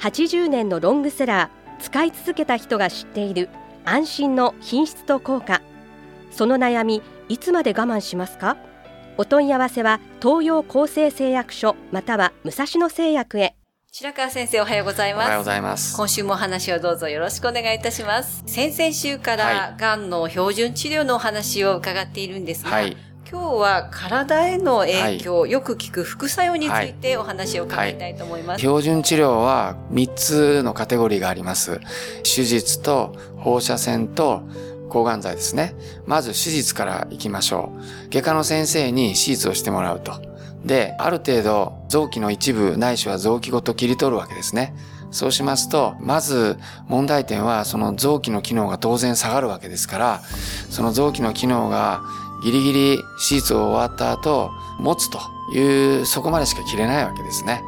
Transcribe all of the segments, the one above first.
80年のロングセラー使い続けた人が知っている安心の品質と効果。その悩みいつまで我慢しますか？お問い合わせは東洋厚生製薬所または武蔵野製薬へ。白川先生おはようございます。おはようございます。今週もお話をどうぞよろしくお願いいたします。先々週かはい。らがんの標準治療のお話を伺っているんですが、はい今日は体への影響、よく聞く副作用についてお話を伺いたいと思います、標準治療は3つのカテゴリーがあります。手術と放射線と抗がん剤ですね。まず手術から行きましょう。外科の先生に手術をしてもらうと。で、ある程度臓器の一部ないしは臓器ごと切り取るわけですね。そうしますと、まず問題点はその臓器の機能が当然下がるわけですから、その臓器の機能がギリギリ手術を終わった後、持つという、そこまでしか切れないわけですね。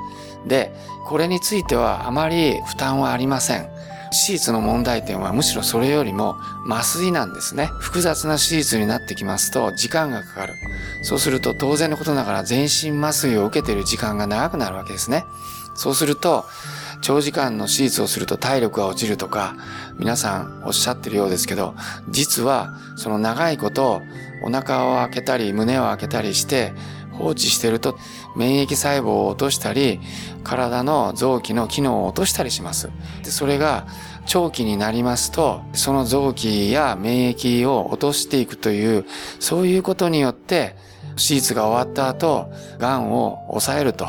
で、これについてはあまり負担はありません。手術の問題点はむしろそれよりも麻酔なんですね。複雑な手術になってきますと時間がかかる。そうすると当然のことながら全身麻酔を受けている時間が長くなるわけですね。そうすると長時間の手術をすると体力が落ちるとか皆さんおっしゃってるようですけど実はその長いことお腹を開けたり胸を開けたりして放置してると免疫細胞を落としたり体の臓器の機能を落としたりします。でそれが長期になりますとその臓器や免疫を落としていくというそういうことによって手術が終わった後癌を抑えると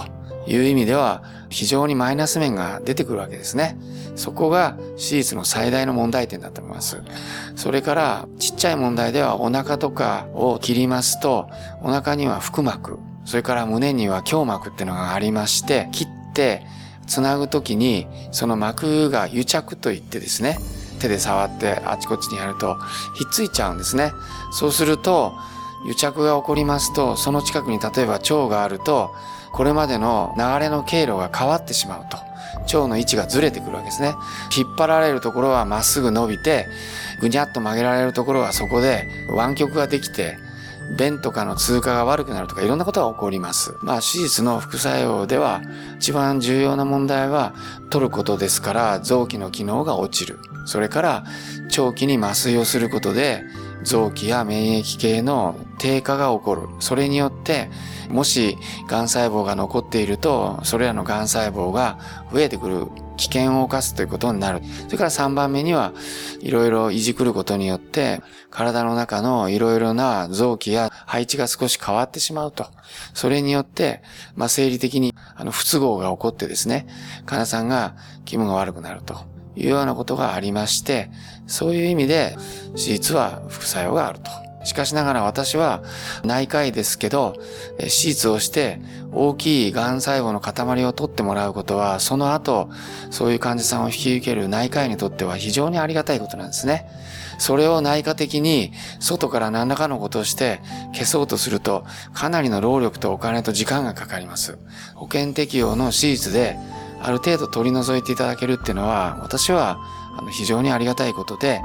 いう意味では非常にマイナス面が出てくるわけですね。そこが手術の最大の問題点だと思います。それからちっちゃい問題ではお腹とかを切りますとお腹には腹膜、それから胸には胸膜っていうのがありまして切ってつなぐときにその膜が癒着といってですね手で触ってあちこちにやるとひっついちゃうんですね。そうすると癒着が起こりますとその近くに例えば腸があるとこれまでの流れの経路が変わってしまうと。腸の位置がずれてくるわけですね。引っ張られるところはまっすぐ伸びて、ぐにゃっと曲げられるところはそこで湾曲ができて、便とかの通過が悪くなるとかいろんなことが起こります。まあ手術の副作用では一番重要な問題は取ることですから臓器の機能が落ちる。それから長期に麻酔をすることで臓器や免疫系の低下が起こる。それによってもし癌細胞が残っているとそれらの癌細胞が増えてくる危険を冒すということになる。それから3番目には、いろいろいじくることによって、体の中のいろいろな臓器や配置が少し変わってしまうと。それによって、まあ、生理的にあの不都合が起こってですね、患者さんが気分が悪くなるというようなことがありまして、そういう意味で手術は副作用があると。しかしながら私は内科医ですけど、手術をして大きい癌細胞の塊を取ってもらうことは、その後、そういう患者さんを引き受ける内科医にとっては非常にありがたいことなんですね。それを内科的に外から何らかのことをして消そうとすると、かなりの労力とお金と時間がかかります。保険適用の手術である程度取り除いていただけるっていうのは、私は非常にありがたいことで、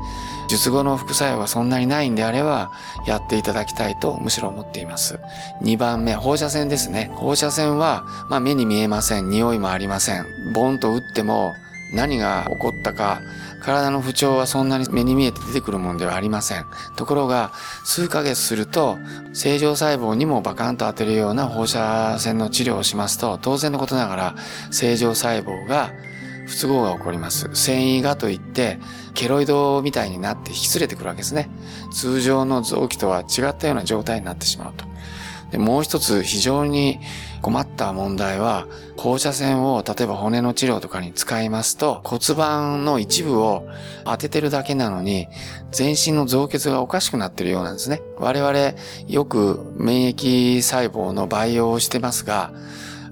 術後の副作用がそんなにないんであれば、やっていただきたいとむしろ思っています。2番目、放射線ですね。放射線は、まあ目に見えません。匂いもありません。ボンと打っても何が起こったか、体の不調はそんなに目に見えて出てくるものではありません。ところが、数ヶ月すると、正常細胞にもバカンと当てるような放射線の治療をしますと、当然のことながら、正常細胞が不都合が起こります。繊維がといって、ケロイドみたいになって引き連れてくるわけですね。通常の臓器とは違ったような状態になってしまうと。でもう一つ非常に困った問題は、放射線を例えば骨の治療とかに使いますと、骨盤の一部を当ててるだけなのに、全身の造血がおかしくなってるようなんですね。我々よく免疫細胞の培養をしてますが、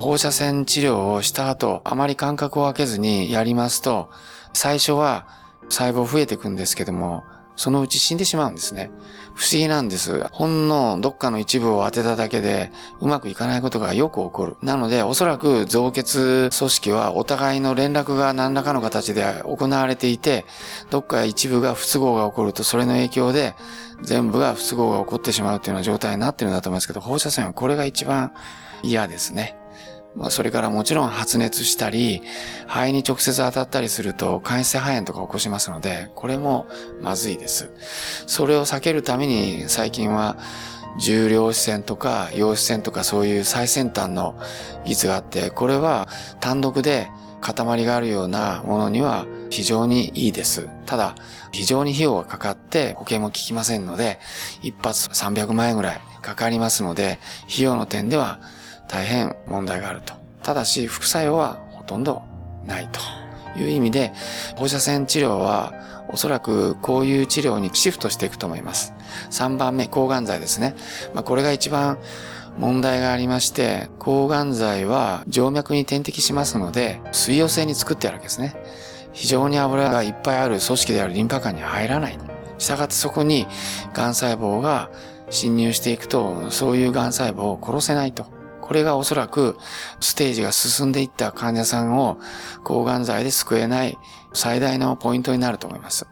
放射線治療をした後、あまり間隔を空けずにやりますと、最初は細胞増えていくんですけども、そのうち死んでしまうんですね。不思議なんです。ほんのどっかの一部を当てただけでうまくいかないことがよく起こる。なのでおそらく造血組織はお互いの連絡が何らかの形で行われていて、どっか一部が不都合が起こるとそれの影響で全部が不都合が起こってしまうというような状態になってるんだと思いますけど、放射線はこれが一番嫌ですね。まあ、それからもちろん発熱したり、肺に直接当たったりすると、間質性肺炎とか起こしますので、これもまずいです。それを避けるために、最近は、重量子線とか、陽子線とかそういう最先端の技術があって、これは単独で塊があるようなものには非常にいいです。ただ、非常に費用がかかって保険も効きませんので、一発300万円ぐらいかかりますので、費用の点では大変問題があると。ただし、副作用はほとんどないという意味で、放射線治療はおそらくこういう治療にシフトしていくと思います。3番目、抗がん剤ですね。まあ、これが一番問題がありまして、抗がん剤は静脈に点滴しますので、水溶性に作ってあるわけですね。非常に油がいっぱいある組織であるリンパ管に入らない。したがってそこに癌細胞が侵入していくと、そういう癌細胞を殺せないと。これがおそらくステージが進んでいった患者さんを抗がん剤で救えない最大のポイントになると思います。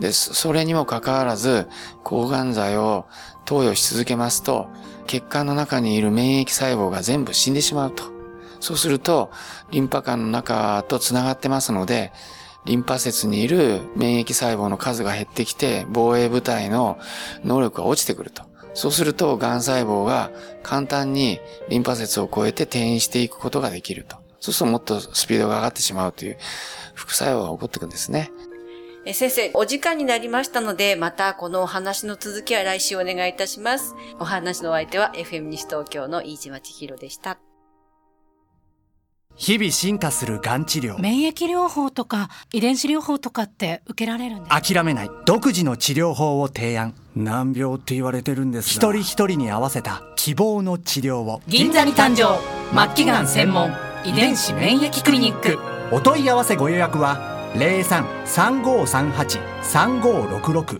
で、それにもかかわらず抗がん剤を投与し続けますと血管の中にいる免疫細胞が全部死んでしまうと。そうするとリンパ管の中と繋がってますのでリンパ節にいる免疫細胞の数が減ってきて防衛部隊の能力が落ちてくると。そうすると、癌細胞が簡単にリンパ節を超えて転移していくことができると。そうするともっとスピードが上がってしまうという副作用が起こってくるんですね。え先生、お時間になりましたので、またこのお話の続きは来週お願いいたします。お話のお相手は FM 西東京の飯島千尋でした。日々進化するがん治療。免疫療法とか遺伝子療法とかって受けられるんです諦めない。独自の治療法を提案。難病って言われてるんです一人一人に合わせた希望の治療を。銀座に誕生。末期がん専門。遺伝子免疫クリニック。お問い合わせご予約は03-3538-3566